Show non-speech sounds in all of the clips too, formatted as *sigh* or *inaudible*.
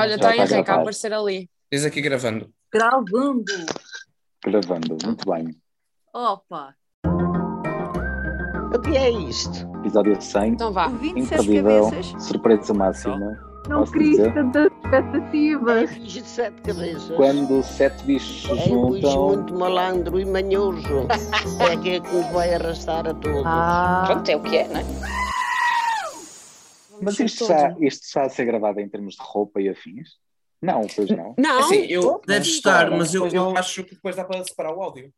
Olha, está a Henrique a aparecer ali. Diz aqui gravando. Gravando. Gravando, muito bem. Opa. O que é isto? Episódio 100. Então vá. 27 Imperdível, cabeças. surpresa máxima. Não queria tantas É expectativas. bicho de sete cabeças. Quando sete bichos se É um bicho juntam. muito malandro e manhoso. É que é que nos vai arrastar a todos. Ah, Pronto, é o que é, não é? Mas isto está, isto está a ser gravado em termos de roupa e afins? Não, pois não. Não, Assim, eu, deve estar, Claro. mas eu, eu acho que depois dá para separar o áudio.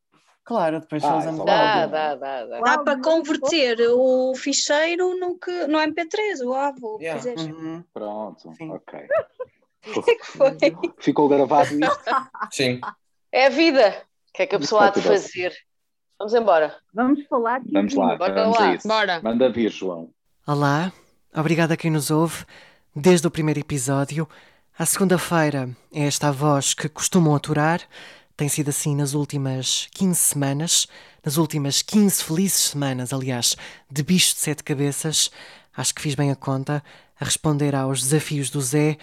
Claro, depois Ah, é usamos Dá, áudio. dá, dá, dá. Dá para converter o ficheiro no, que, no MP3, o AVO, Yeah. Uhum. Pronto, Sim. ok. *laughs* Foi. Ficou gravado isto? Sim. É a vida. O que é que a pessoa há de fazer? Vamos embora. vamos falar de Vamos lá, Bora vamos lá. Bora. Manda vir, João. Olá, obrigado a quem nos ouve desde o primeiro episódio. À segunda-feira é esta a voz que costumam aturar. Tem sido assim nas últimas 15 semanas, nas últimas 15 felizes semanas, aliás, de bicho de sete cabeças. Acho que fiz bem a conta a responder aos desafios do Zé.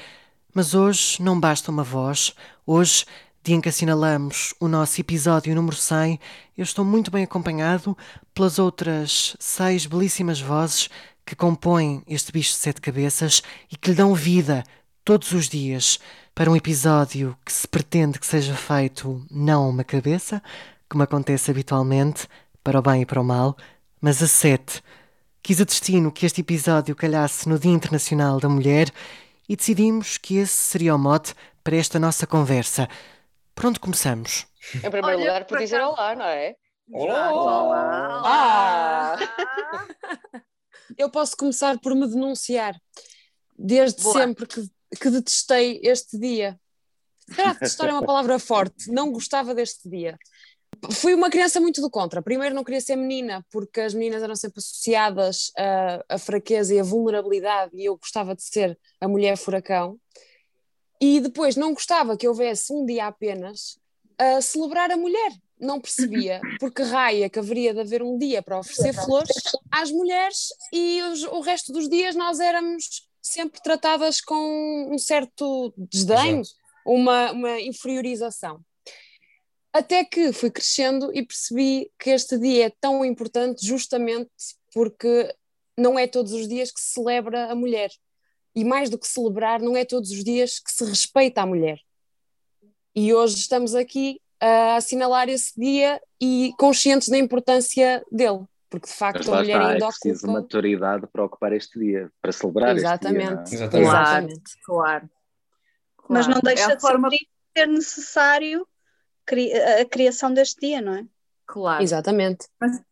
Mas hoje não basta uma voz. Hoje, dia em que assinalamos o nosso episódio número 100, eu estou muito bem acompanhado pelas outras seis belíssimas vozes que compõem este bicho de sete cabeças e que lhe dão vida todos os dias para um episódio que se pretende que seja feito não uma cabeça, como acontece habitualmente, para o bem e para o mal, mas a sete. Quis a destino que este episódio calhasse no Dia Internacional da Mulher e decidimos que esse seria o mote para esta nossa conversa. Por onde começamos? Em primeiro Olha, lugar, por dizer olá, não é? Olá! Olá. Ah! *laughs* *laughs* eu posso começar por me denunciar. Desde Boa. sempre que, que detestei este dia. Se calhar detestar é uma palavra forte. Não gostava deste dia. Fui uma criança muito do contra. Primeiro não queria ser menina, porque as meninas eram sempre associadas à, à fraqueza e à vulnerabilidade, e eu gostava de ser a mulher furacão. E depois não gostava que houvesse um dia apenas a celebrar a mulher. Não percebia *laughs* porque raia que haveria de haver um dia para oferecer flores às mulheres e os- o resto dos dias nós éramos sempre tratadas com um certo desdém, Exato. uma, uma inferiorização. Até que fui crescendo e percebi que este dia é tão importante justamente porque não é todos os dias que se celebra a mulher. E mais do que celebrar, não é todos os dias que se respeita a mulher. E hoje estamos aqui a assinalar esse dia e conscientes da importância dele, porque de facto Mas a mulher está, é ainda preciso ocupa. maturidade para ocupar este dia, para celebrar Exatamente. este dia. Exatamente. Claro, Exatamente. claro. Mas não Claro. deixa É de forma... ser, necessário a criação deste dia, não é? Claro. Exatamente.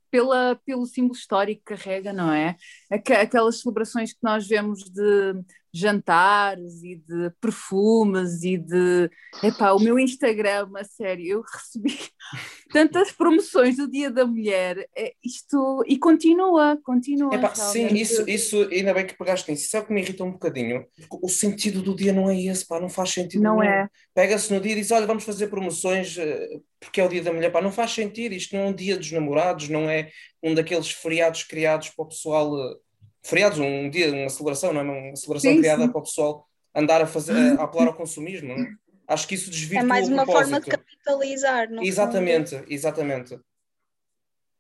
pela, pelo símbolo histórico que carrega, não é? Aque- Aquelas celebrações que nós vemos de jantares e de perfumes e de. Epá, o meu Instagram, a sério, eu recebi *laughs* tantas promoções do Dia da Mulher, é, isto. E continua, continua. Epá, sim, isso, isso, ainda bem que pegaste nisso. Isso é o que me irrita um bocadinho. Porque O sentido do dia não é esse, pá, não faz sentido Não nenhum. é. Pega-se no dia e diz: Olha, vamos fazer promoções eh, porque é o dia da mulher, pá, não faz sentido. Isto não é um dia dos namorados, não é um daqueles feriados criados para o pessoal. Feriados, um dia, uma celebração, não é? Uma celebração Sim, criada sim. para o pessoal andar a, fazer, a apelar ao consumismo. Não é? Acho que isso desvirtua É mais uma forma de capitalizar. no Exatamente, exatamente.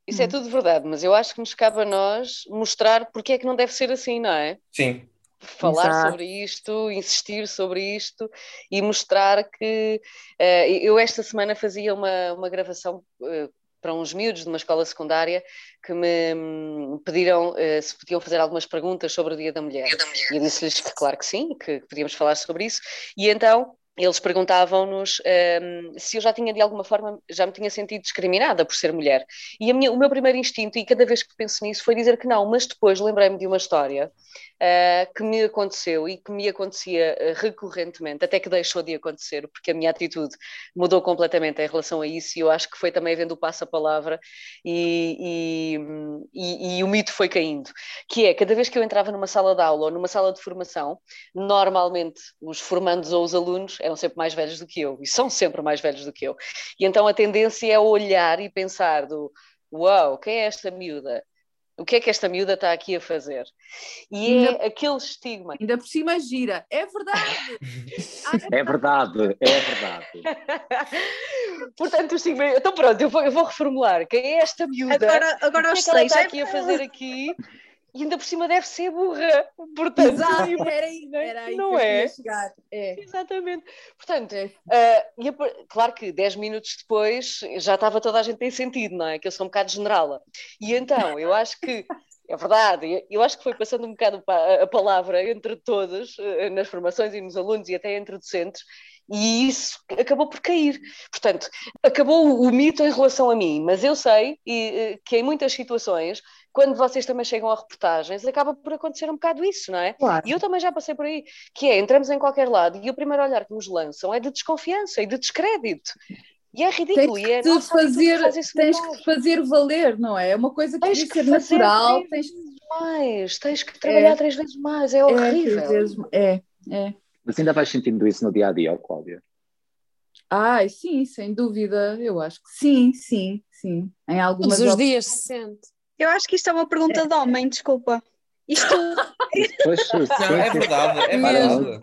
Isso é tudo verdade, mas eu acho que nos cabe a nós mostrar porque é que não deve ser assim, não é? Sim. falar Exato. sobre isto, insistir sobre isto e mostrar que eh, eu esta semana fazia uma, uma gravação eh, para uns miúdos de uma escola secundária que me hum, pediram eh, se podiam fazer algumas perguntas sobre o Dia da Mulher. E eu disse-lhes que claro que sim, que podíamos falar sobre isso. E então eles perguntavam-nos hum, se eu já tinha de alguma forma, já me tinha sentido discriminada por ser mulher. E minha- o meu primeiro instinto, e cada vez que penso nisso, foi dizer que não, mas depois lembrei-me de uma história uh, que me aconteceu e que me acontecia uh, recorrentemente, até que deixou de acontecer, porque a minha atitude mudou completamente em relação a isso e eu acho que foi também vendo o passo-a-palavra e, e, e- e o mito foi caindo, que é, cada vez que eu entrava numa sala de aula ou numa sala de formação, normalmente os formandos ou os alunos eram sempre mais velhos do que eu, e são sempre mais velhos do que eu, e então a tendência é olhar e pensar do, uau, quem é esta miúda? O que é que esta miúda está aqui a fazer? E é Ainda- aquele estigma. Ainda por cima gira. É verdade. *laughs* É verdade, é verdade. *laughs* Portanto, o estigma. Então, pronto, eu vou, eu vou reformular. Quem é esta miúda? Agora, agora o que é que ela está é aqui a fazer aqui? E ainda por cima deve ser burra. Portanto, Exato, era *laughs* aí, era aí Não é? chegar. É. Exatamente. Portanto, É. par- claro que 10 minutos depois já estava toda a gente em sentido, não é? Que eu sou um bocado generala. E então, eu acho que, é verdade, eu acho que foi passando um bocado a palavra entre todos, eh, nas formações e nos alunos e até entre docentes, e isso acabou por cair. Portanto, acabou o- mito em relação a mim, mas eu sei eh, que em muitas situações, quando vocês também chegam a reportagens, acaba por acontecer um bocado isso, não é? Claro. E eu também já passei por aí, que é, entramos em qualquer lado e o primeiro olhar que nos lançam é de desconfiança e de descrédito. E é ridículo, Tens e é que, te nossa fazer, que faz isso tens que fazer valer, não é? É uma coisa que Tens que que ser fazer natural. três Tens vezes mais, tens que trabalhar três vezes mais, é é, horrível. às vezes- é, é. Mas ainda vais sentindo isso no dia a dia, ó, Cláudia? Ai, sim, sem dúvida. Eu acho que sim, sim, sim. Em algumas Todos os dias se sente. Eu acho que isto é uma pergunta de homem, desculpa. Isto, Pois, Não, é verdade, é verdade.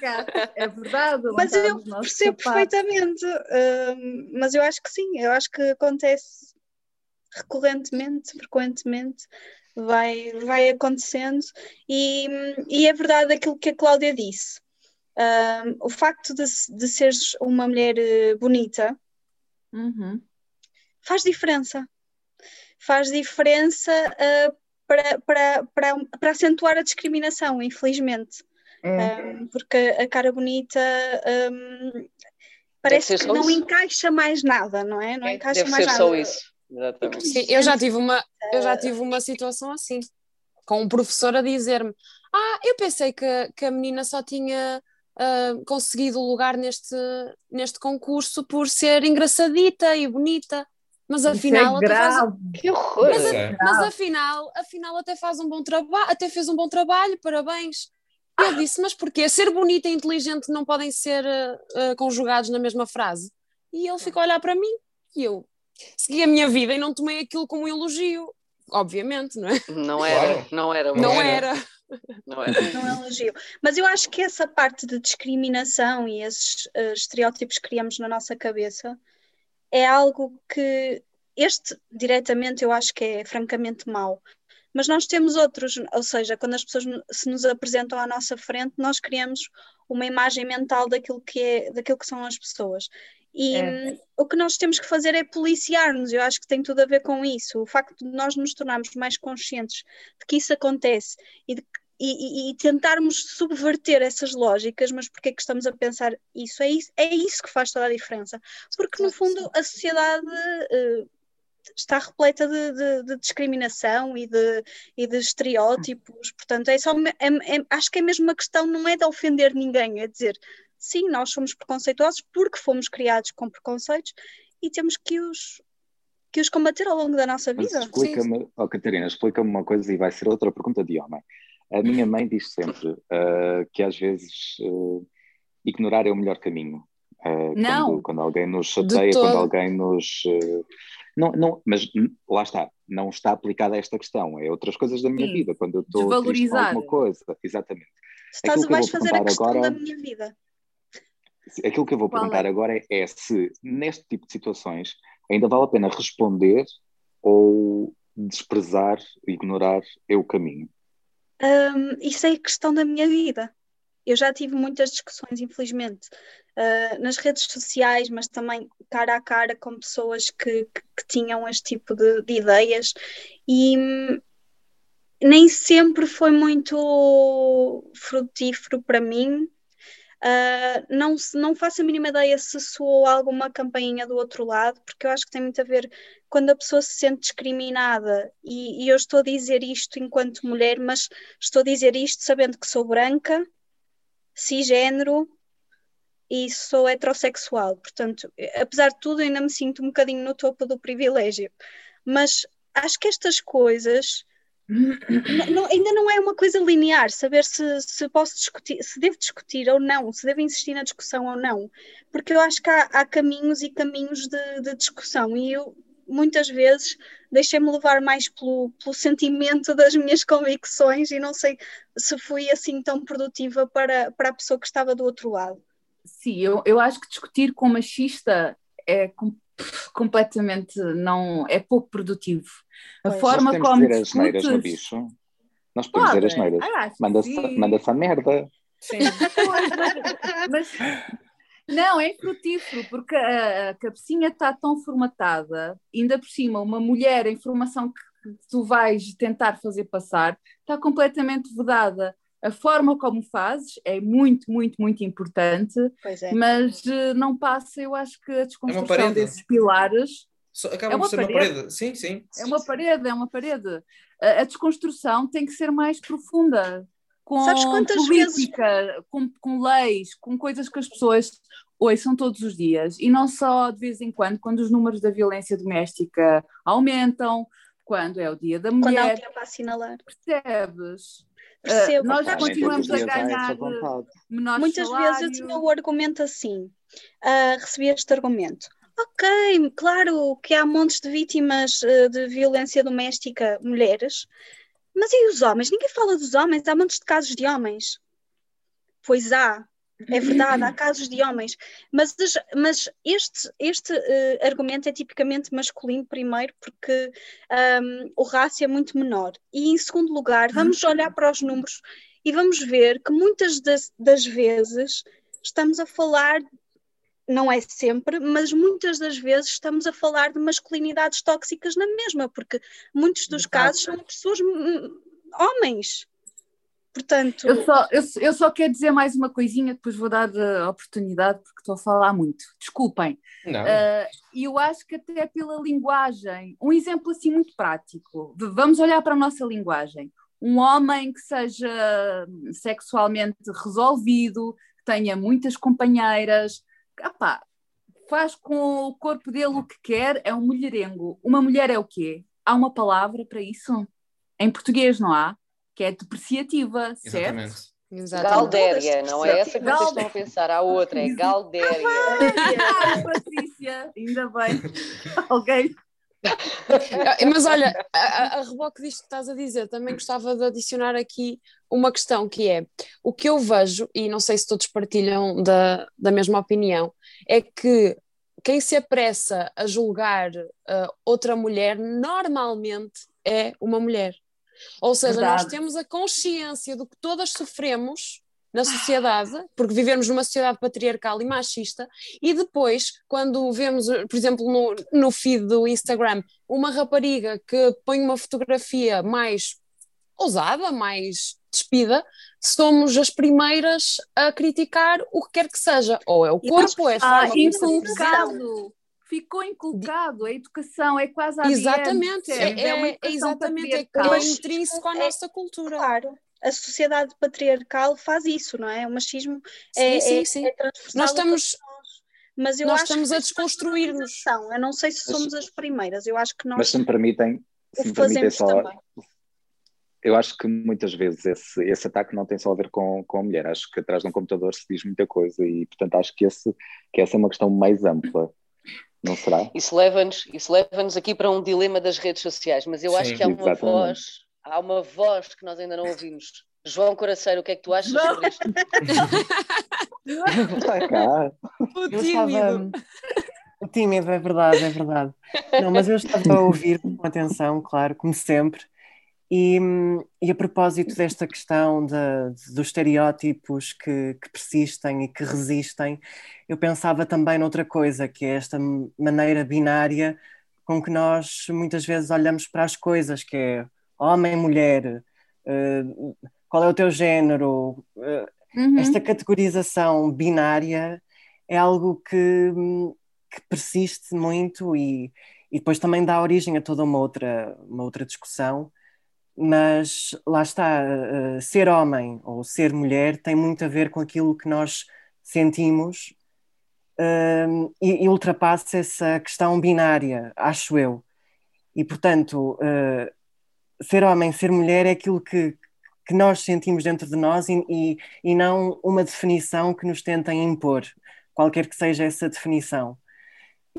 Cátia, é verdade. mas eu percebo sapatos. perfeitamente. hum, mas eu acho que sim, eu acho que acontece recorrentemente, frequentemente, vai, vai acontecendo. E, e é verdade aquilo que a Cláudia disse. Hum, o facto de, de seres uma mulher eh, bonita Uhum. faz diferença. Faz diferença ah, para, para, para, para acentuar a discriminação, infelizmente. É. Um, porque a cara bonita um, parece ser que não isso. encaixa mais nada, não é? Não É, encaixa Deve mais ser nada. só isso. Exatamente. Sim, eu já tive uma, eu já tive uma situação assim, com um professor a dizer-me: Ah, eu pensei que, que a menina só tinha ah, conseguido o lugar neste, neste concurso por ser engraçadita e bonita, mas Isso afinal é até faz. Que horror! Mas, É. mas afinal, afinal até faz um bom trabalho, até fez um bom trabalho, parabéns. E eu disse, mas porquê? Ser bonita e inteligente não podem ser ah, ah, conjugados na mesma frase? E ele ficou a olhar para mim e eu segui a minha vida e não tomei aquilo como um elogio. Obviamente, não é? Não era, Claro. não era. Não Não, era. era. Não era. Não é elogio. Mas eu acho que essa parte de discriminação e esses eh, estereótipos que criamos na nossa cabeça é algo que este diretamente eu acho que é francamente mau. Mas nós temos outros, ou seja, quando as pessoas se nos apresentam à nossa frente, nós criamos uma imagem mental daquilo que é, daquilo que são as pessoas. E É. hum, o que nós temos que fazer é policiar-nos, eu acho que tem tudo a ver com isso. O facto de nós nos tornarmos mais conscientes de que isso acontece e, de- e- e- e tentarmos subverter essas lógicas, mas porque é que estamos a pensar isso? É isso, é isso que faz toda a diferença. Porque, no fundo, a sociedade eh, está repleta de, de- de discriminação e de, e de estereótipos, portanto, é só, é- é- acho que é mesmo uma questão, não é de ofender ninguém, é dizer, sim, nós somos preconceituosos porque fomos criados com preconceitos e temos que os, que os combater ao longo da nossa vida. explica-me, oh, Catarina, explica-me uma coisa e vai ser outra pergunta de homem. A minha mãe diz sempre ah, que às vezes ah, ignorar é o melhor caminho. Ah, Não. Quando, quando alguém nos chateia, quando alguém nos. não, não, mas hum, lá está, não está aplicada a esta questão, é outras coisas da minha Sim. vida, quando eu estou Desvalorizar. alguma coisa, exatamente. Estás, aquilo vais vou fazer a perguntar questão agora- da minha vida. Aquilo que eu vou Qual perguntar é? agora é, é se neste tipo de situações ainda vale a pena responder ou desprezar, ignorar é o caminho. Hum, isso é a questão da minha vida. Eu já tive muitas discussões, infelizmente, ah, nas redes sociais, mas também cara a cara com pessoas que, que, que tinham este tipo de, de ideias, e hum, nem sempre foi muito frutífero para mim. Ah, não, não faço a mínima ideia se soou alguma campainha do outro lado, porque eu acho que tem muito a ver quando a pessoa se sente discriminada, e, e eu estou a dizer isto enquanto mulher, mas estou a dizer isto sabendo que sou branca, cisgênero e sou heterossexual. Portanto, apesar de tudo, ainda me sinto um bocadinho no topo do privilégio. Mas acho que estas coisas não- ainda não é uma coisa linear, saber se, se posso discutir, se devo discutir ou não, se devo insistir na discussão ou não, porque eu acho que há, há caminhos e caminhos de, de discussão e eu muitas vezes deixei-me levar mais pelo, pelo sentimento das minhas convicções e não sei se fui assim tão produtiva para, para a pessoa que estava do outro lado. Sim, eu, eu acho que discutir com machista é completamente não é pouco produtivo. A Nós forma podemos como dizer as neiras no discutes- bicho. Nós podemos dizer as neiras. Ah, Manda-se manda a merda. Sim. Pois, *laughs* mas, não, é frutífero, porque a, a cabecinha está tão formatada, ainda por cima, uma mulher, a informação que tu vais tentar fazer passar está completamente vedada. A forma como fazes é muito, muito, muito importante, Pois é. mas eh, não passa, eu acho que a desconstrução parede. desses pilares Só- Acaba É uma por ser uma parede. parede. Sim, sim. é uma parede, é uma parede. A, a desconstrução tem que ser mais profunda. Com Sabes quantas vezes- política, com, com leis, com coisas que as pessoas ouçam todos os dias. E não só de vez em quando, quando os números da violência doméstica aumentam, quando é o dia da Quando há um mulher, assinalar. percebes? Percebo. nós nem continuamos a ganhar menores Muitas vezes eu tinha o argumento assim, ah, recebi este argumento. Ok, claro que há montes de vítimas eh, de violência doméstica, mulheres, mas e os homens? Ninguém fala dos homens, há montes de casos de homens. Pois há, é verdade, há *laughs* casos de homens, mas, as- mas este, este eh, argumento é tipicamente masculino, primeiro, porque ahm, o rácio é muito menor. E em segundo lugar, vamos olhar para os números e vamos ver que muitas das, das vezes estamos a falar, não é sempre, mas muitas das vezes estamos a falar de masculinidades tóxicas na mesma, porque muitos dos casos são pessoas, hum, homens. Portanto, Eu só, eu, eu só quero dizer mais uma coisinha, depois vou dar a oportunidade porque estou a falar muito. Desculpem. Não. E eu acho que até pela linguagem, um exemplo assim muito prático. Vamos olhar para a nossa linguagem. Um homem que seja sexualmente resolvido, que tenha muitas companheiras, faz com o corpo dele o que quer, é um mulherengo. Uma mulher é o quê? Há uma palavra para isso? Em português não há, que é depreciativa, certo? Exatamente. Exatamente. Galdéria, não é essa que vocês estão a pensar, há outra, é. Galdéria. Ah, *laughs* Patrícia, ainda bem. *laughs* Alguém Ah, Mas olha, a, a- a reboque disto que estás a dizer, também gostava de adicionar aqui uma questão que é o que eu vejo, e não sei se todos partilham da, da mesma opinião, é que quem se apressa a julgar ah, outra mulher normalmente é uma mulher. Ou seja, nós Verdade. temos a consciência do que todas sofremos na sociedade, porque vivemos numa sociedade patriarcal e machista, e depois, quando vemos, por exemplo, no, no feed do Instagram, uma rapariga que põe uma fotografia mais ousada, mais despida, somos as primeiras a criticar o que quer que seja, ou é o corpo, é a forma Ah, como se. Ficou inculcado. A educação é quase a Exatamente, é, uma é- educação exatamente, é, é intrínseco à é- nossa cultura. claro, a sociedade patriarcal faz isso, não é? O machismo é, Sim, sim, é- sim. é transversal Nós estamos. Mas eu nós acho estamos que a desconstruir-nos. Eu não sei se Mas- somos as primeiras, eu acho que nós Mas se me permitem, se me permitem só, também. eu acho que muitas vezes esse, esse ataque não tem só a ver com, com a mulher. Acho que atrás de um computador se diz muita coisa e, portanto, acho que, esse, que essa é uma questão mais ampla. Não será? Isso leva-nos isso leva-nos aqui para um dilema das redes sociais, mas eu acho Sim, que há uma exatamente. voz, há uma voz que nós ainda não ouvimos. João Coraceiro, o que é que tu achas Não. sobre isto? Está cá. O Eu tímido. estava. O tímido, é verdade, é verdade. Não, mas eu estava a ouvir com atenção, claro, como sempre. E, e a propósito desta questão de- dos estereótipos que, que persistem e que resistem, eu pensava também noutra coisa, que é esta maneira binária com que nós muitas vezes olhamos para as coisas, que é homem, mulher, eh, qual é o teu género, eh, Uhum. esta categorização binária é algo que, que persiste muito e, e depois também dá origem a toda uma outra, uma outra discussão. Mas lá está, eh, ser homem ou ser mulher tem muito a ver com aquilo que nós sentimos eh, e, e ultrapassa essa questão binária, acho eu. E portanto, eh, ser homem, ser mulher é aquilo que, que nós sentimos dentro de nós e, e, e não uma definição que nos tentem impor, qualquer que seja essa definição.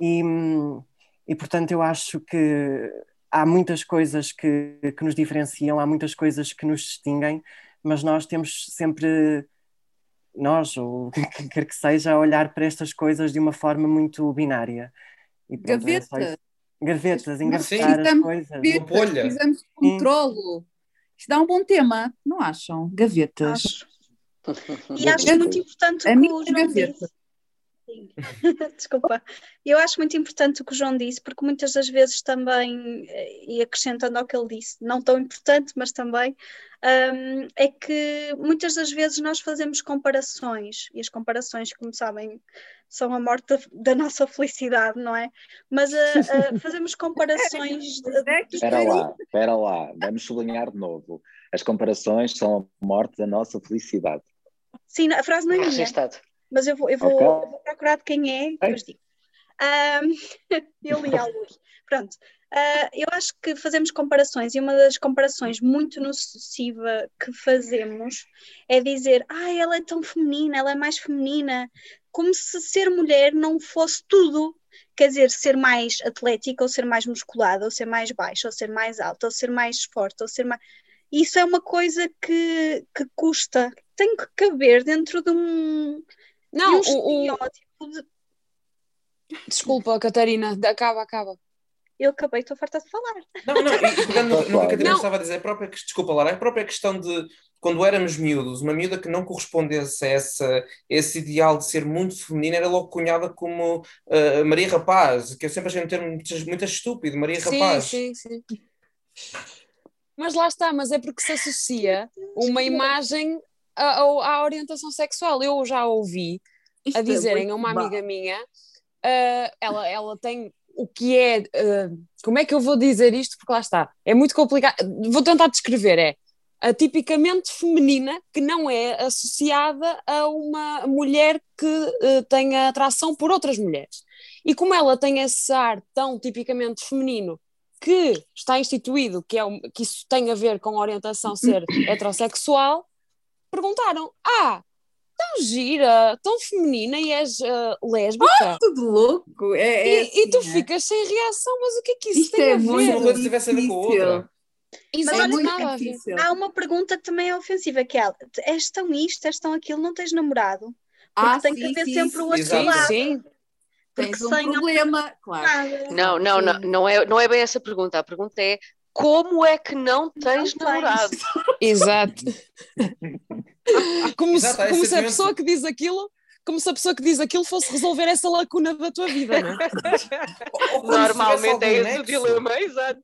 E hum, e portanto eu acho que há muitas coisas que, que nos diferenciam, há muitas coisas que nos distinguem, mas nós temos sempre, nós, ou quem quer que seja, a olhar para estas coisas de uma forma muito binária. E, pronto, Gaveta. Gavetas, engavetar as coisas. Gavetas, precisamos de controlo. Isto dá um bom tema, não acham? Gavetas. Acho. E acho muito importante que o João *laughs* Desculpa. Eu acho muito importante o que o João disse, porque muitas das vezes também, e acrescentando ao que ele disse, não tão importante, mas também, um, é que muitas das vezes nós fazemos comparações, e as comparações, como sabem, são a morte da, da nossa felicidade, não é? Mas uh, uh, *laughs* fazemos comparações. Espera lá, espera lá, vamos sublinhar de novo. As comparações são a morte da nossa felicidade. Sim, a frase não é minha mas eu vou, eu vou, okay. eu vou procurar de quem é e depois digo. Um, *laughs* eu li *laughs* luz. Pronto. Uh, eu acho que fazemos comparações e uma das comparações muito nociva que fazemos é dizer, ah, ela é tão feminina, ela é mais feminina, como se ser mulher não fosse tudo. Quer dizer, ser mais atlética, ou ser mais musculada, ou ser mais baixa, ou ser mais alta, ou ser mais forte, ou ser mais. Isso é uma coisa que, que custa, tem que caber dentro de um, não, um o, de... Desculpa, Catarina, acaba, acaba. Eu acabei, estou farta de falar. Não, não, e pegando no, *laughs* no que a Catarina estava a dizer, a própria, desculpa, Lara, a própria questão de quando éramos miúdos, uma miúda que não correspondesse a essa, esse ideal de ser muito feminina era logo cunhada como uh, Maria Rapaz, que eu sempre achei um termo muito, muito estúpido, Maria sim, Rapaz. Sim, sim, Mas lá está, mas é porque se associa uma imagem à, à orientação sexual. Eu já ouvi Isto a é dizerem a uma amiga minha, uh, ela, ela tem o que é, uh, como é que eu vou dizer isto? Porque lá está, é muito complicado. Vou tentar descrever, é a tipicamente feminina que não é associada a uma mulher que uh, tenha atração por outras mulheres. E como ela tem esse ar tão tipicamente feminino que está instituído que, é, que isso tem a ver com a orientação ser *coughs* heterossexual, perguntaram: Ah, tão gira, tão feminina e és uh, lésbica. Ah, tudo louco! É, é e, assim, e, tu é. ficas sem reação, mas o que é que isso Isto tem é a ver? muito Uma coisa tivesse a ver com outra. Isso Mas é olha, muito nada ver. Há uma pergunta que também é ofensiva, que é és tão isto, és tão aquilo, não tens namorado? Porque Ah, tem sim, que haver sim, sempre sim. o outro Exato. lado. Sim, Porque Tens um sem problema, claro. nada. Não, não, não, não é, não é bem essa pergunta. A pergunta é como é que não tens tens. namorado? *laughs* exato. Como, Exato, se, como se a pessoa que diz aquilo. Como se a pessoa que diz aquilo fosse resolver essa lacuna da tua vida, não é? Normalmente é esse o dilema, exato.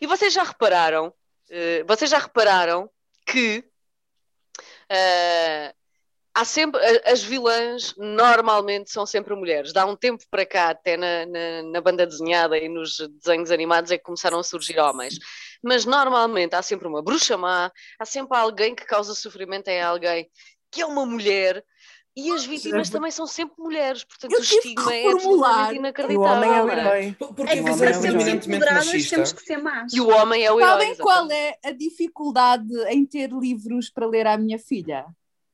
E vocês já repararam, eh, vocês já repararam que eh, há sempre, as vilãs normalmente são sempre mulheres. Dá um tempo para cá, até na, na, na banda desenhada e nos desenhos animados, é que começaram a surgir homens. Mas normalmente há sempre uma bruxa má, há sempre alguém que causa sofrimento a alguém que é uma mulher. E as vítimas também são sempre mulheres, portanto Eu o estigma é absolutamente E o homem é o inacreditável. é? herói. Porque É para é sermos empoderadas machista. temos que ser más. E o homem é o herói. Sabem qual é a dificuldade em ter livros para ler à minha filha?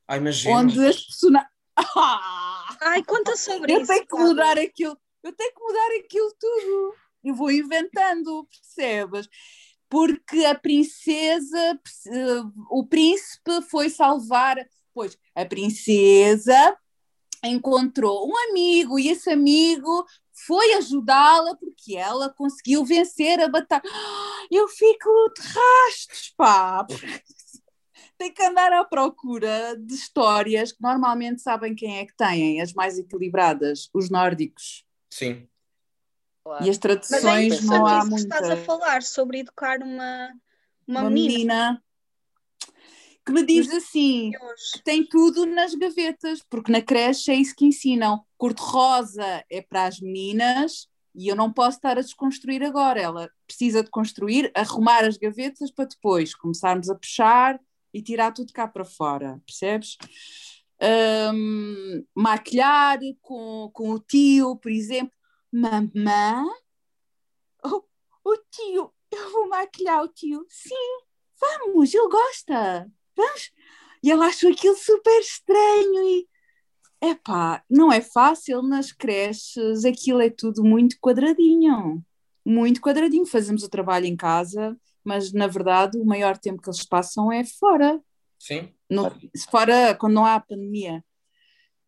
Ai, imagina. Onde as personagens. *laughs* Ah! Ai, conta sobre Eu isso. tenho que mudar aquilo, eu tenho que mudar aquilo tudo. Eu vou inventando, percebes? Porque a princesa, o príncipe foi salvar, pois a princesa encontrou um amigo e esse amigo foi ajudá-la porque ela conseguiu vencer a batalha. *gasps* Eu fico de rastos, pá! Tem que andar à procura de histórias que normalmente sabem quem é que têm, as mais equilibradas, os nórdicos. Sim. Claro. E as Mas é traduções não há isso que muita. estás a falar sobre educar uma, uma, Uma menina. menina que me diz assim: Hoje. tem tudo nas gavetas, porque na creche é isso que ensinam. Cor-de-rosa é para as meninas e eu não posso estar a desconstruir agora. Ela precisa de construir, arrumar as gavetas para depois começarmos a puxar e tirar tudo cá para fora, percebes? Hum, maquilhar com, com o tio, por exemplo. Mamã? Oh, o tio, eu vou maquilhar o tio. Sim, vamos, ele gosta. Vamos. E ela achou aquilo super estranho e Epá, não é fácil nas creches, aquilo é tudo muito quadradinho, muito quadradinho. Fazemos o trabalho em casa, mas na verdade o maior tempo que eles passam é fora. Sim. No, fora quando não há pandemia.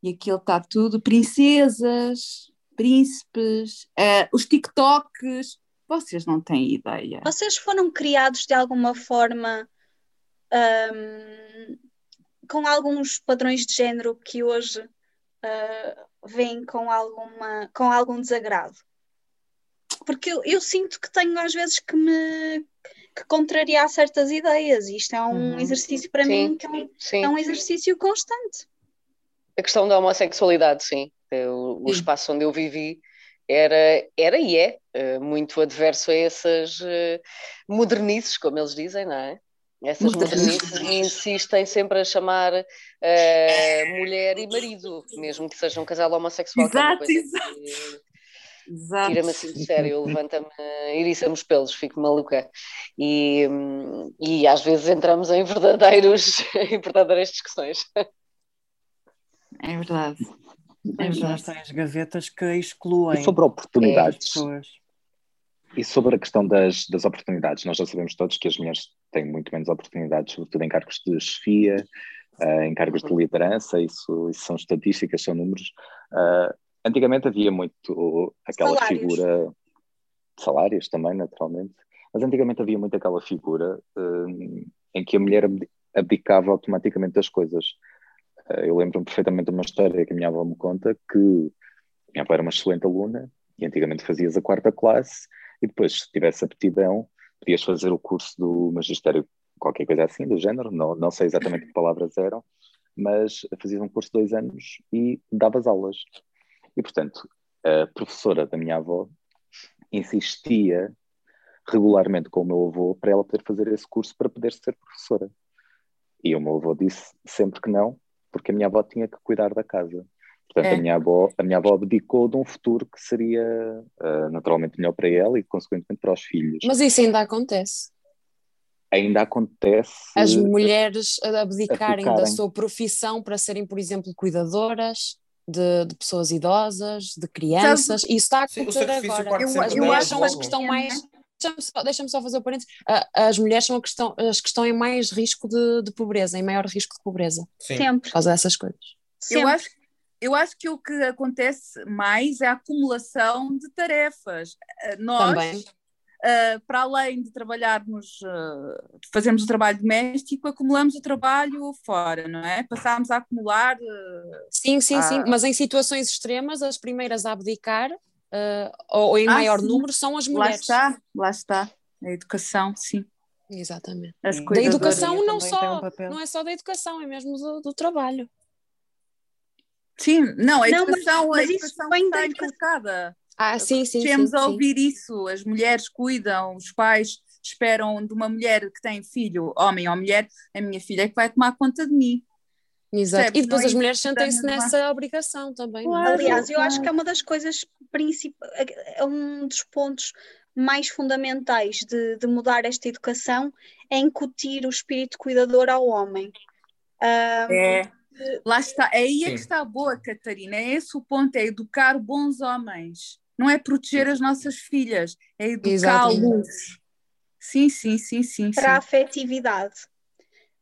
E aquilo está tudo, princesas, príncipes, uh, os TikToks, vocês não têm ideia. Vocês foram criados de alguma forma um, com alguns padrões de género que hoje uh, vêm com, alguma, com algum desagrado? Porque eu, eu, sinto que tenho às vezes que me que contrariar certas ideias. Isto é um uhum. exercício para sim, mim que é um, é um, exercício constante. A questão da homossexualidade, sim. O, o espaço onde eu vivi era, era e é uh, muito adverso a essas uh, modernices, como eles dizem, não é? Essas modernices insistem sempre a chamar uh, mulher e marido, mesmo que seja um casal homossexual. Exato, exato. exato. Tira-me assim de sério, levanta-me, eriça-me os pelos, fico maluca. E, e às vezes entramos em verdadeiros, *laughs* em verdadeiras discussões. É verdade. É verdade. Têm as gavetas que excluem. E sobre oportunidades. E sobre a questão das, das oportunidades, nós já sabemos todos que as mulheres têm muito menos oportunidades, sobretudo em cargos de chefia, uh, em cargos de liderança, isso, isso são estatísticas, são números. Uh, antigamente havia muito aquela salários. figura, salários também, naturalmente, mas antigamente havia muito aquela figura uh, em que a mulher abdicava automaticamente das coisas. eu lembro-me perfeitamente de uma história que a minha avó me conta que a minha avó era uma excelente aluna e antigamente fazias a quarta classe e depois, se tivesse aptidão, podias fazer o curso do magistério, qualquer coisa assim, do género, não, não sei exatamente que palavras eram, mas fazias um curso de dois anos e davas aulas. E, portanto, a professora da minha avó insistia regularmente com o meu avô para ela poder fazer esse curso para poder ser professora. E o meu avô disse sempre que não, porque a minha avó tinha que cuidar da casa. Portanto, é. a, minha avó, a minha avó abdicou de um futuro que seria uh, naturalmente melhor para ela e, consequentemente, para os filhos. Mas isso ainda acontece. Ainda acontece. As mulheres abdicarem da sua profissão para serem, por exemplo, cuidadoras de, de pessoas idosas, de crianças. Sabe? Isso está a acontecer agora. Eu, as mulheres são as que estão mais. Deixa-me só, deixa só, fazer o parênteses. As mulheres são questão, as que estão em mais risco de, de pobreza, em maior risco de pobreza. Sim. Sempre. Por causa dessas coisas. Sempre. Eu acho eu acho que o que acontece mais é a acumulação de tarefas. Eh, nós, uh, para além de trabalharmos, uh, fazermos o trabalho doméstico, acumulamos o trabalho fora, não é? Passámos a acumular. Uh, sim, sim, a... sim, mas em situações extremas, as primeiras a abdicar, ou em ah, maior sim. número, são as mulheres. Lá está, lá está. A educação, sim. Exatamente. da educação não só, um não é só da educação, é mesmo do, do trabalho. Sim, não, a educação, não, mas, mas a educação está. Ah, sim, sim. Temos a ouvir sim. isso, as mulheres cuidam, os pais esperam de uma mulher que tem filho, homem ou mulher, a minha filha é que vai tomar conta de mim. Exato. E depois é as mulheres sentem-se nessa obrigação também. É? Claro, Aliás, eu acho que é uma das coisas principais, é um dos pontos mais fundamentais de, de, mudar esta educação é incutir o espírito cuidador ao homem. Um, é. Lá está, é aí é que está boa, Catarina. É esse o ponto, é educar bons homens. Não é proteger as nossas filhas, é educá-los. Sim, sim, sim, sim. Para sim. a afetividade.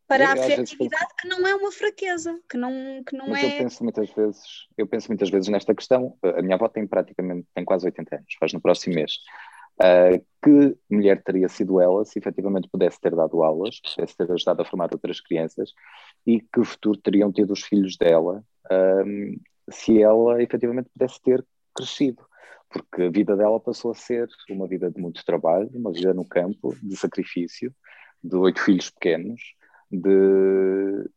Para eu, a afetividade que não é uma fraqueza, que não, que não Mas é. Eu penso muitas vezes, eu penso muitas vezes nesta questão. A minha avó tem praticamente, tem quase 80 anos, faz no próximo mês. Uh, que mulher teria sido ela se efetivamente pudesse ter dado aulas, pudesse ter ajudado a formar outras crianças e que futuro teriam tido os filhos dela um, se ela efetivamente pudesse ter crescido. Porque a vida dela passou a ser uma vida de muito trabalho, uma vida no campo, de sacrifício, de oito filhos pequenos, de,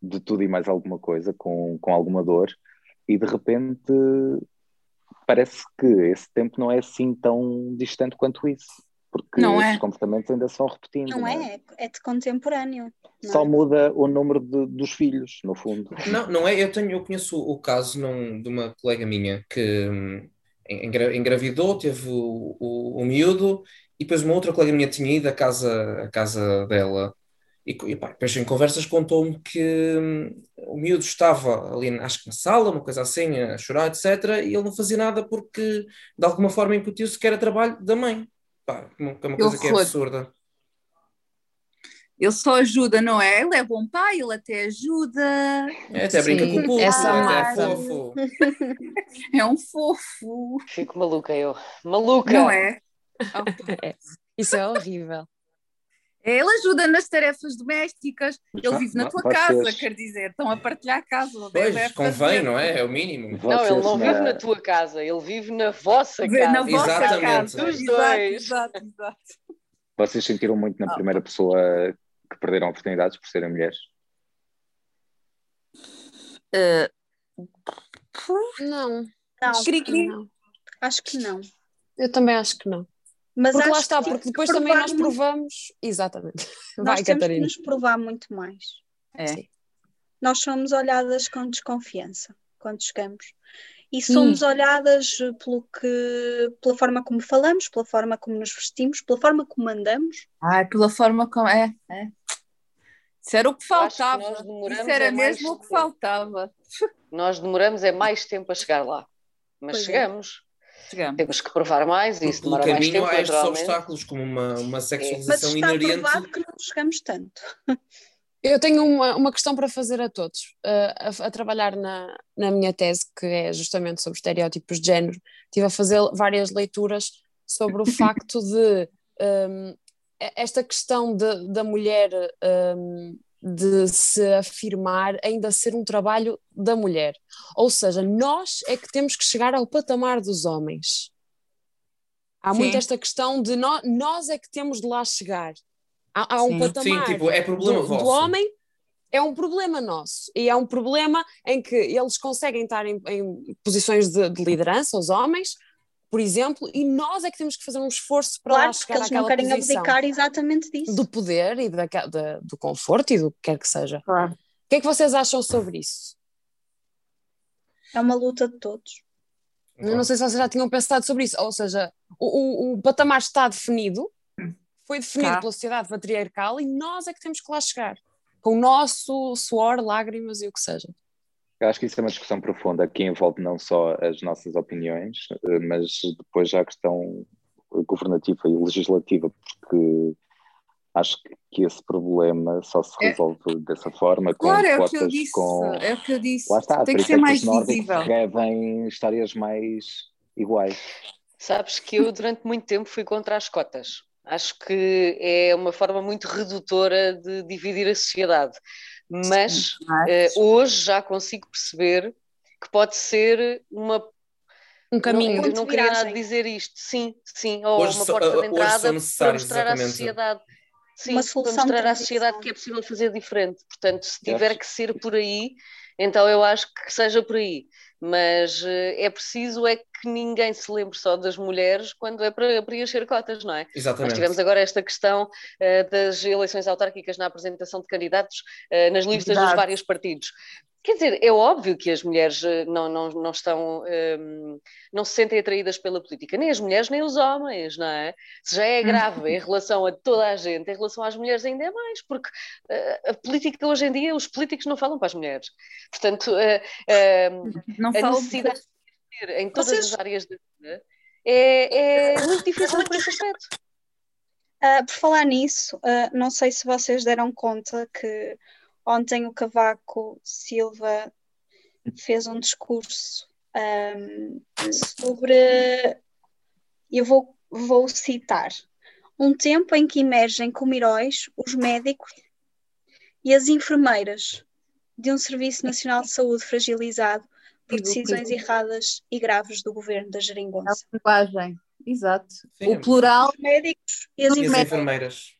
de tudo e mais alguma coisa, com, com alguma dor, e de repente parece que esse tempo não é assim tão distante quanto isso. Porque não esses é. comportamentos ainda são repetindo. Não, não é? é, é de contemporâneo. Só é? muda o número de, dos filhos, no fundo. Não, não é? Eu, tenho, eu conheço o caso num, de uma colega minha que hum, engravidou, teve o, o, o miúdo, e depois uma outra colega minha tinha ido à casa, à casa dela E, e pá, depois em conversas contou-me que hum, o miúdo estava ali, acho que na sala, uma coisa assim, a chorar, etc. E ele não fazia nada porque de alguma forma incutiu-se que era trabalho da mãe. Pá, é uma coisa que é absurda. Ele só ajuda, não é? Ele é bom pai, ele até ajuda. É, até brinca com o público, essa é massa. fofo. *laughs* É um fofo. Fico maluca eu. Maluca! Não é? *laughs* Isso é horrível. Ele ajuda nas tarefas domésticas. Ele vá- vive na tua vocês- casa, quer dizer, estão a partilhar a casa. Pois, convém, fazer. não é? É o mínimo. Não, ele não Vocês vive na- na tua casa, ele vive na vossa casa. Na vossa Exatamente. casa. Dos Exato, dois. Exato, exato. Vocês sentiram muito na Ah. primeira pessoa perderam oportunidades por serem mulheres? Eh, Não, Não, Cri-cri. não. acho que não. Eu também acho que não. Mas Porque lá está, que porque depois que também nós muito- provamos. Exatamente. Nós Vai, temos que Catarina. nos provar muito mais. É. Sim. Nós somos olhadas com desconfiança quando chegamos. E somos olhadas pelo que, pela forma como falamos, pela forma como nos vestimos, pela forma como andamos. Ai, pela forma como. É, é. Isso era o que que faltava. demoramos Isso era é mesmo o que tempo. faltava. Nós demoramos é mais tempo a chegar lá. Mas Pois é. chegamos. Chegamos. Temos que provar mais e isso demora mais caminho tempo, há estes naturalmente. obstáculos, como uma, uma Mas sexualização está inerente. provado que não chegamos tanto. *laughs* Eu tenho uma, uma questão para fazer a todos. Uh, a, a trabalhar na, na minha tese, que é justamente sobre estereótipos de género, estive a fazer várias leituras sobre o facto de um, esta questão de, da mulher um, de se afirmar ainda ser um trabalho da mulher. Ou seja, nós é que temos que chegar ao patamar dos homens. Há Sim. muito esta questão de nó- nós é que temos de lá chegar. Há, há um Sim. patamar Sim, tipo, é problema do, vosso. do homem é um problema nosso e é um problema em que eles conseguem estar em, em posições de, de liderança, os homens, por exemplo, e nós é que temos que fazer um esforço para lá Claro, porque chegar eles não querem posição abdicar exatamente disso. do poder e da, da- do conforto e do que quer que seja. Claro. O que é que vocês acham sobre isso? É uma luta de todos. Eu não sei se vocês já tinham pensado sobre isso, ou seja, o, o, o patamar está definido, foi definido Tá. pela sociedade patriarcal e nós é que temos que lá chegar, com o nosso suor, lágrimas e o que seja. Eu acho que isso é uma discussão profunda que envolve não só as nossas opiniões, eh, mas depois já a questão governativa e legislativa, porque acho que- esse problema só se É. resolve dessa forma, com Claro, é o que eu cotas, disse. com... É o que eu disse. Lá está, Tem que ser é mais nórdicos visível. devem histórias mais iguais. Sabes que eu durante muito tempo fui contra as cotas. Acho que é uma forma muito redutora de dividir a sociedade. Mas eh, hoje já consigo perceber que pode ser uma. Um caminho. Não, não queria nada dizer isto. Sim, sim. Ou Hoje uma porta de entrada para mostrar à sociedade. Sim, Uma para mostrar à sociedade que é possível fazer diferente. Portanto, se tiver que ser por aí, então eu acho que seja por aí. Mas eh, é preciso é que ninguém se lembre só das mulheres quando é para preencher cotas, não é? Nós Exatamente. tivemos agora esta questão eh, das eleições autárquicas na apresentação de candidatos eh, nas listas dos Verdade. vários partidos. Quer dizer, é óbvio que as mulheres eh, não, não, não estão, ehm, não se sentem atraídas pela política, nem as mulheres nem os homens, não é? Se já é grave em relação a toda a gente, em relação às mulheres ainda é mais, porque eh, a política hoje em dia, os políticos não falam para as mulheres. Portanto, ehm, Não a necessidade de ter em todas Vocês- as áreas da vida é, é muito difícil por esse aspecto. Ah, por falar nisso, ah, não sei se vocês deram conta que ontem o Cavaco Silva fez um discurso ahm, sobre. Eu vou, vou citar. Um tempo em que emergem como heróis os médicos e as enfermeiras de um Serviço Nacional de Saúde fragilizado por decisões erradas e graves do governo da a Jeringonça. linguagem. Exato. Sim. O plural, Os médicos e as E as enfermeiras. enfermeiras.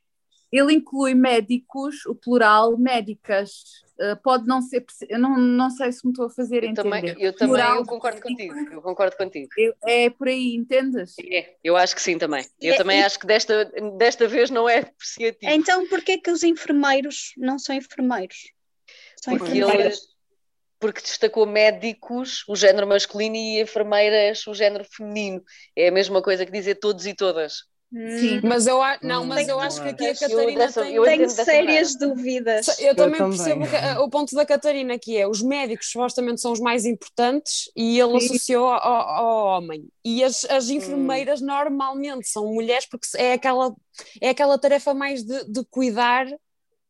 Ele inclui médicos, o plural, médicas. Uh, pode não ser. Eu não, não sei se me estou a fazer Eu entender. também, eu também Plural eu concordo contigo. Eu concordo contigo. É, é por aí, entendes? É, eu acho que sim também. Eu É, também e- acho que desta, desta vez não é apreciativo. Então, porquê que os enfermeiros não são enfermeiros? São Porque enfermeiras. ele- porque destacou médicos, o género masculino, e enfermeiras, o género feminino. É a mesma coisa que dizer todos e todas. Sim. Mas eu, não, Hum, mas eu acho que aqui a Eu Catarina dessa- tem... eu Tenho sérias dúvidas. Eu também também. percebo que, eh, o ponto da Catarina, que é os médicos supostamente são os mais importantes e ele Sim. associou ao, ao homem. E as, as enfermeiras normalmente são mulheres porque é aquela, é aquela tarefa mais de, de cuidar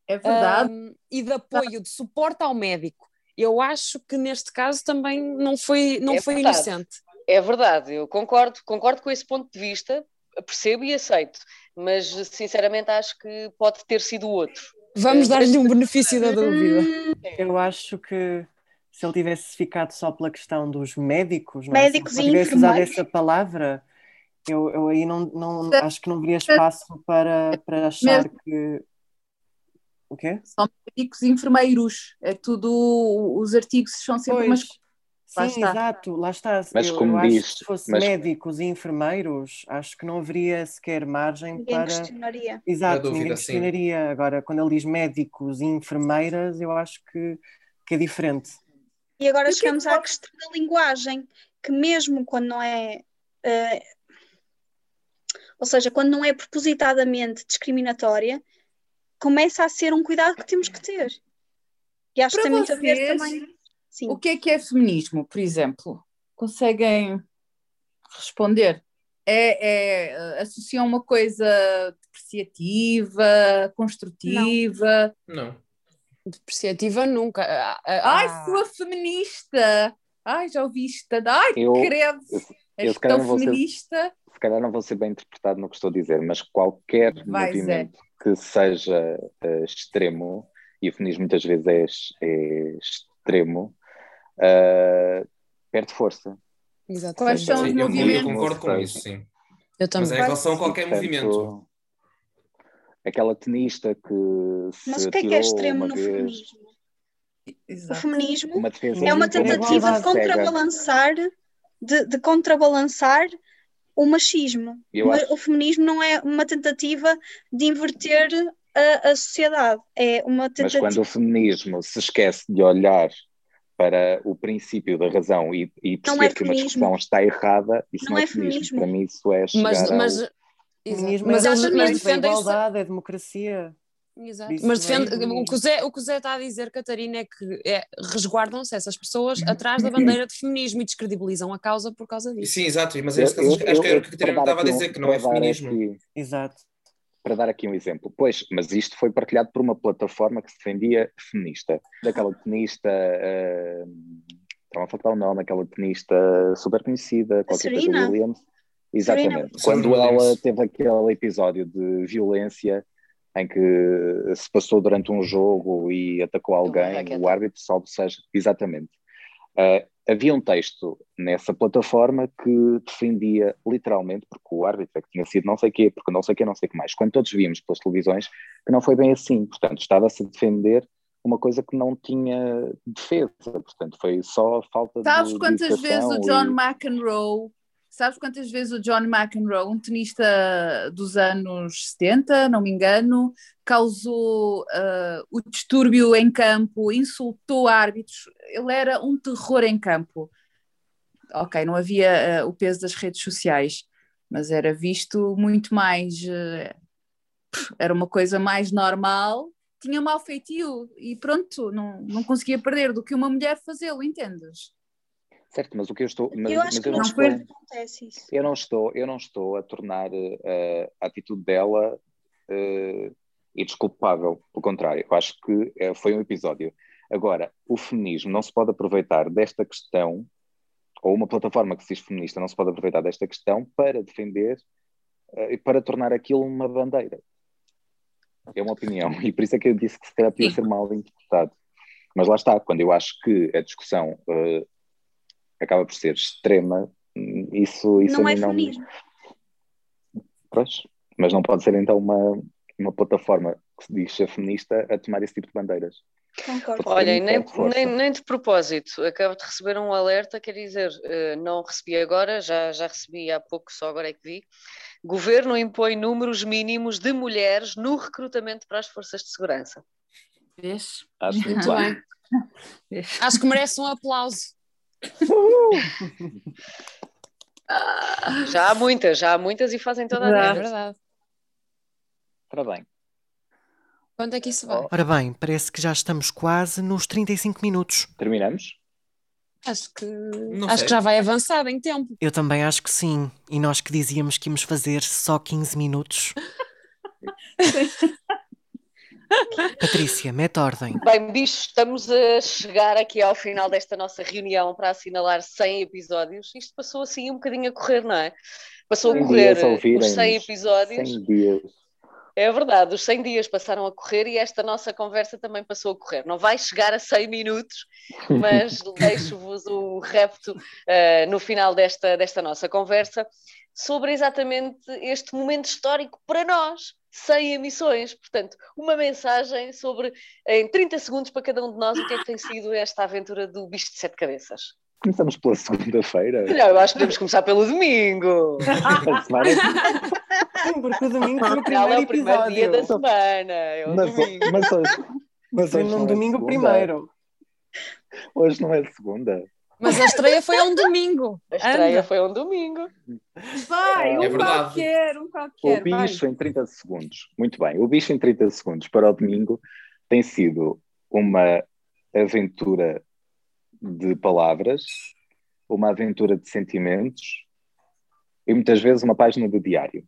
É verdade. hum, e de apoio, de suporte ao médico. Eu acho que neste caso também não foi, não É foi verdade. inocente. É verdade, eu concordo, concordo com esse ponto de vista, percebo e aceito, mas sinceramente acho que pode ter sido outro. Vamos dar-lhe um benefício da dúvida. Hum, Eu acho que se ele tivesse ficado só pela questão dos médicos, não é? Médicos se e ele tivesse usado essa palavra, eu, eu aí não, não acho que não haveria espaço para, para achar que. O quê? São médicos e enfermeiros. É tudo. Os artigos são sempre umas Lá sim, está. exato, lá está. Mas eu, como eu acho diz, que se fosse mas- médicos e enfermeiros, acho que não haveria sequer margem ninguém para. questionaria. Exato, dúvida, ninguém sim. questionaria. Agora, quando ele diz médicos e enfermeiras, eu acho que, que é diferente. E agora E que é que chegamos à pode- questão da linguagem, que mesmo quando não é. eh, ou seja, quando não é propositadamente discriminatória, começa a ser um cuidado que temos que ter. E acho que Para tem muito a ver vocês, também. Sim. O que é que é feminismo, por exemplo? Conseguem responder? É, é, associam uma coisa depreciativa, construtiva? Não. Depreciativa nunca. Ah, Ai, ah. sua feminista! Ai, já ouviste? Ai, Eu- credo! eu- És eu calhar tão não vou ser- feminista. se calhar não vou ser bem interpretado no que estou a dizer, mas qualquer Vai, Zé. movimento que seja eh, extremo, e o feminismo muitas vezes é, é extremo, eh, perde força. Exato. Quais são os Sim, eu, eu movimentos? concordo com isso, sim. Eu Mas também. é em relação a qualquer portanto, movimento. Aquela tenista que se Mas o que é que é extremo uma no vez, feminismo? O Exato. feminismo uma é uma tentativa de contrabalançar, de, de contrabalançar o machismo. O feminismo não é uma tentativa de inverter a, a sociedade, é uma Mas tentativa. quando o feminismo se esquece de olhar para o princípio da razão e, e perceber é que uma discussão está errada, isso Não não, é é feminismo. feminismo. Para mim, isso é chegar Mas, ao... mas. Feminismo mas, é mas é defendem-se. igualdade, é democracia. Exato. Isso Mas defende, é- o, que o, Zé, o que o Zé está a dizer, Catarina, é que é, resguardam-se essas pessoas atrás da bandeira de feminismo e descredibilizam a causa por causa disso. Sim, exato, mas Eu- neste caso eu- acho que era eu- o que a Catarina estava a dizer, que não é dar feminismo. aqui- Exato. Para dar aqui um exemplo. Pois, mas isto foi partilhado por uma plataforma que se defendia feminista. Daquela tenista, uh, estava a faltar o nome, aquela tenista super conhecida, qualquer coisa Serena? Williams. Exatamente. Serena Quando Williams. ela teve aquele episódio de violência em que se passou durante um jogo e atacou alguém, o árbitro, salvo seja, exatamente. Uh, havia um texto nessa plataforma que defendia literalmente, porque o árbitro é que tinha sido não sei o quê, porque não sei o quê, não sei o que mais. Quando todos víamos pelas televisões, que não foi bem assim. Portanto, estava-se a defender uma coisa que não tinha defesa. Portanto, foi só falta Sabes de quantas vezes o John e- McEnroe, sabes quantas vezes o John McEnroe, um tenista dos anos 70, não me engano, causou ah, o distúrbio em campo, insultou árbitros, ele era um terror em campo. Ok, não havia ah, o peso das redes sociais, mas era visto muito mais, ah, era uma coisa mais normal, tinha mau feitio e pronto, não, não conseguia perder do que uma mulher fazê-lo, entendes? Certo, mas o que eu estou... Mas, eu acho mas que eu não, não foi- estou... acontece isso. eu não estou, eu não estou a tornar a atitude dela eh, indesculpável, pelo contrário, eu acho que eh, foi um episódio. Agora, o feminismo não se pode aproveitar desta questão, ou uma plataforma que se diz feminista não se pode aproveitar desta questão para defender eh, e para tornar aquilo uma bandeira. É uma opinião, *laughs* e por isso é que eu disse que se calhar podia ser mal interpretado. Mas lá está, quando eu acho que a discussão eh, acaba por ser extrema, hum, isso, isso Não é não, feminismo. Pois, mas não pode ser então uma, uma plataforma que se diz ser feminista a tomar esse tipo de bandeiras. Concordo. Olha, Tem nem, nem, nem de propósito, acabo de receber um alerta, quer dizer, eh, não recebi agora, já, já recebi há pouco, só agora é que vi. Governo impõe números mínimos de mulheres no recrutamento para as forças de segurança. Vês? Acho *laughs* muito bem. bem. *laughs* Acho que merece um aplauso. *laughs* Já há muitas, já há muitas e fazem toda a. É diferença. verdade. Ora bem, Quanto é que isso vai? Ora bem, parece que já estamos quase nos 35 minutos. terminamos? Acho que, Não acho sei. que já vai avançado em tempo. Eu também acho que sim. E nós que dizíamos que íamos fazer só 15 minutos. *laughs* Patrícia, mete ordem. Bem, bicho, estamos a chegar aqui ao final desta nossa reunião para assinalar 100 episódios. Isto passou assim um bocadinho a correr, não é? Passou a 100 correr os 100 episódios. 100 dias. É verdade, os 100 dias passaram a correr e esta nossa conversa também passou a correr. Não vai chegar a 100 minutos, mas *laughs* deixo-vos o repto eh, no final desta, desta nossa conversa sobre exatamente este momento histórico para nós, 100 emissões. Portanto, uma mensagem sobre, em 30 segundos para cada um de nós, o que é que tem sido esta aventura do bicho de sete cabeças. Começamos pela segunda-feira. Não, eu acho que podemos começar pelo domingo. Semana Sim, porque o domingo foi o Afinal, é primeiro o primeiro dia da episódio. semana. É o Mas, domingo. mas hoje, mas Foi hoje é domingo segunda. primeiro. Hoje não é segunda. Mas a estreia foi a um domingo. A estreia Anda. foi um domingo. Vai, É um verdade. qualquer, um O qualquer. vai. bicho em 30 segundos. Muito bem. O bicho em 30 segundos para o domingo tem sido uma aventura de palavras, uma aventura de sentimentos e muitas vezes uma página de diário.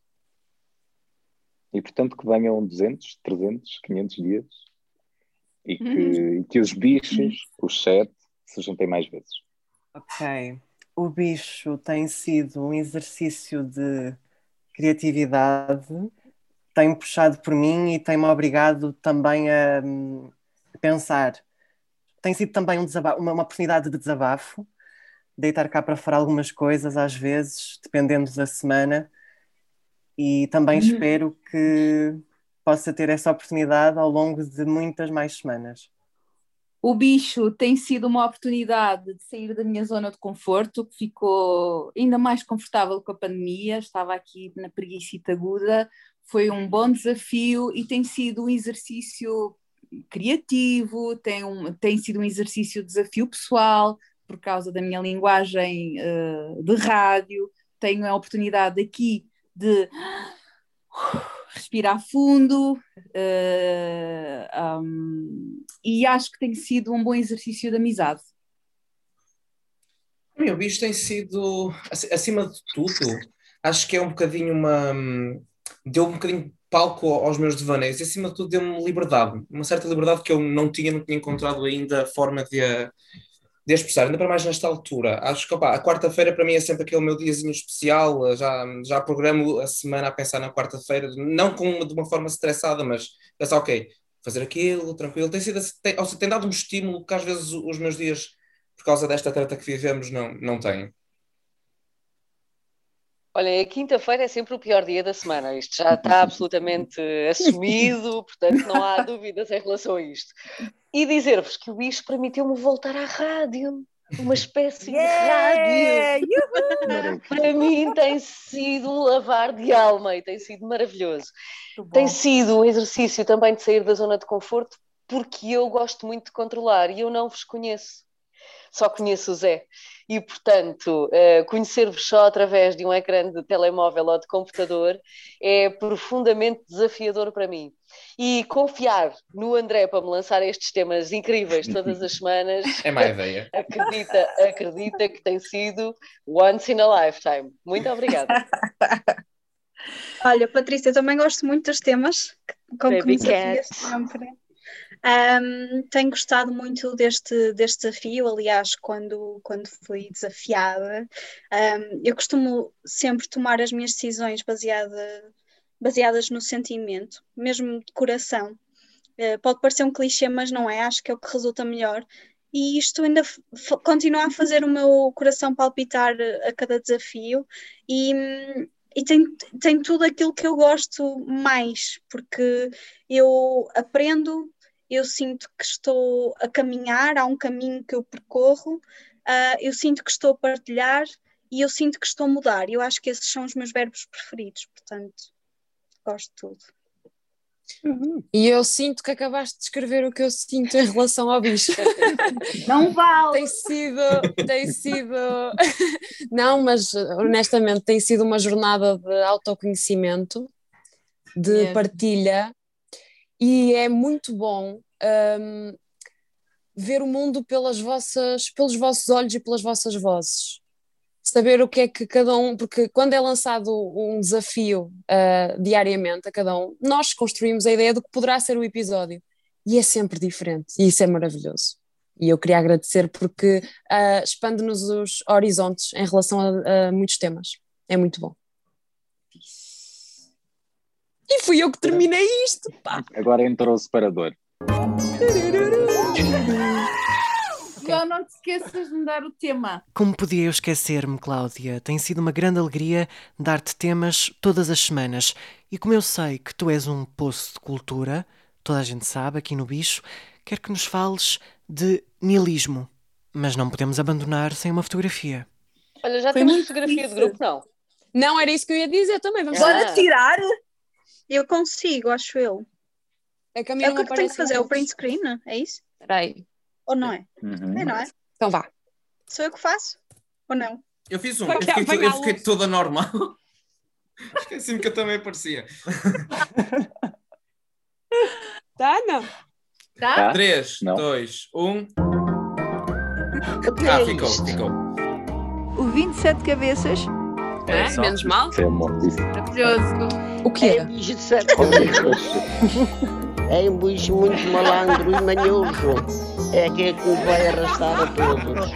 E portanto que venham 200, 300, 500 dias e que, e que os bichos, os sete, se juntem mais vezes. Ok. O bicho tem sido um exercício de criatividade, tem puxado por mim e tem-me obrigado também a, hum, pensar. Tem sido também um uma, uma oportunidade de desabafo, deitar cá para fora algumas coisas, às vezes, dependendo da semana, e também espero que possa ter essa oportunidade ao longo de muitas mais semanas. O bicho tem sido uma oportunidade de sair da minha zona de conforto, que ficou ainda mais confortável com a pandemia. Estava aqui na preguiçita aguda, foi um bom desafio e tem sido um exercício criativo, tem, um, tem sido um exercício de desafio pessoal, por causa da minha linguagem eh, de rádio. Tenho a oportunidade aqui de *sighs* respirar fundo, eh, um, e acho que tem sido um bom exercício de amizade. O bicho tem sido, ac- acima de tudo, acho que é um bocadinho uma. deu um bocadinho palco aos meus devaneios e, acima de tudo, deu-me liberdade. Uma certa liberdade que eu não tinha, não tinha encontrado ainda forma de de expressar, ainda para mais nesta altura. Acho que opa, a quarta-feira para mim é sempre aquele meu diazinho especial, já, já programo a semana a pensar na quarta-feira, não com, de uma forma estressada, mas pensar, ok, fazer aquilo, tranquilo. Tem, sido, tem, ou seja, tem dado um estímulo que às vezes os meus dias por causa desta treta que vivemos, não, não tenho. Olha, a quinta-feira é sempre o pior dia da semana. Isto já está absolutamente *laughs* assumido, portanto não há dúvidas em relação a isto. E dizer-vos que o bicho permitiu-me voltar à rádio, uma espécie de rádio. Para mim tem sido um lavar de alma e tem sido maravilhoso. Tem sido um exercício também de sair da zona de conforto, porque eu gosto muito de controlar e eu não vos conheço. Só conheço o Zé. E, portanto, uh, conhecer-vos só através de um ecrã de telemóvel ou de computador é profundamente desafiador para mim. E confiar no André para me lançar estes temas incríveis todas as *laughs* semanas. É má ideia. *laughs* Acredita, acredita que tem sido once in a lifetime. Muito obrigada. *laughs* Olha, Patrícia, eu também gosto muito dos temas, como que me desafias sempre. Um, tenho gostado muito deste, deste desafio, aliás, quando, quando fui desafiada. Um, eu costumo sempre tomar as minhas decisões baseada, baseadas no sentimento, mesmo de coração. Uh, pode parecer um clichê, mas não é, acho que é o que resulta melhor. E isto ainda continua a fazer o meu coração palpitar a cada desafio e, e tem, tem tudo aquilo que eu gosto mais, porque eu aprendo eu sinto que estou a caminhar, há um caminho que eu percorro, uh, eu sinto que estou a partilhar e eu sinto que estou a mudar. Eu acho que esses são os meus verbos preferidos, portanto, gosto de tudo. E eu sinto que acabaste de escrever o que eu sinto em relação ao bicho. *laughs* Não *laughs* vale! Tem sido, tem sido, *laughs* não, mas honestamente tem sido uma jornada de autoconhecimento, de partilha, e é muito bom hum, ver o mundo pelas vossas, pelos vossos olhos e pelas vossas vozes. Saber o que é que cada um, porque quando é lançado um desafio ah, diariamente a cada um, nós construímos a ideia do que poderá ser o episódio. E é sempre diferente, e isso é maravilhoso. E eu queria agradecer porque ah, expande-nos os horizontes em relação a, a muitos temas. É muito bom. E fui eu que terminei isto, pá! Agora entrou o separador. João, não te esqueças de mudar o tema. Como podia eu esquecer-me, Cláudia? Tem sido uma grande alegria dar-te temas todas as semanas. E como eu sei que tu és um poço de cultura, toda a gente sabe aqui no Bicho, quero que nos fales de niilismo. Mas não podemos abandonar sem uma fotografia. Olha, já Foi temos fotografia de fixe. grupo, não? Não era isso que eu ia dizer também. Vamos Ah. lá. Bora tirar? Eu consigo, acho eu. A É o que não é que tenho que fazer? em O print screen? É isso? Espera aí. Ou não é? Uhum. É, não é? Então vá. Sou eu que faço? Ou não? Eu fiz um, eu fiquei, to- eu fiquei toda normal. *laughs* Esqueci-me que eu também aparecia. *laughs* Tá, não? Tá? Tá? 3, Não. 2, 1. O que Ah, é ficou, ficou. O 27 cabeças É, menos mal. Isso é amor. Isso. Maravilhoso. O que É é? um bicho de sete cabeças. É um bicho muito malandro e manhoso. É aquele que nos vai arrastar a todos.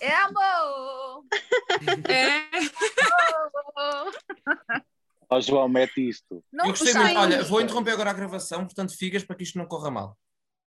É amor! É. Ó João, mete isto. Não Eu gostei muito. Olha, vou interromper agora a gravação, portanto, figas para que isto não corra mal.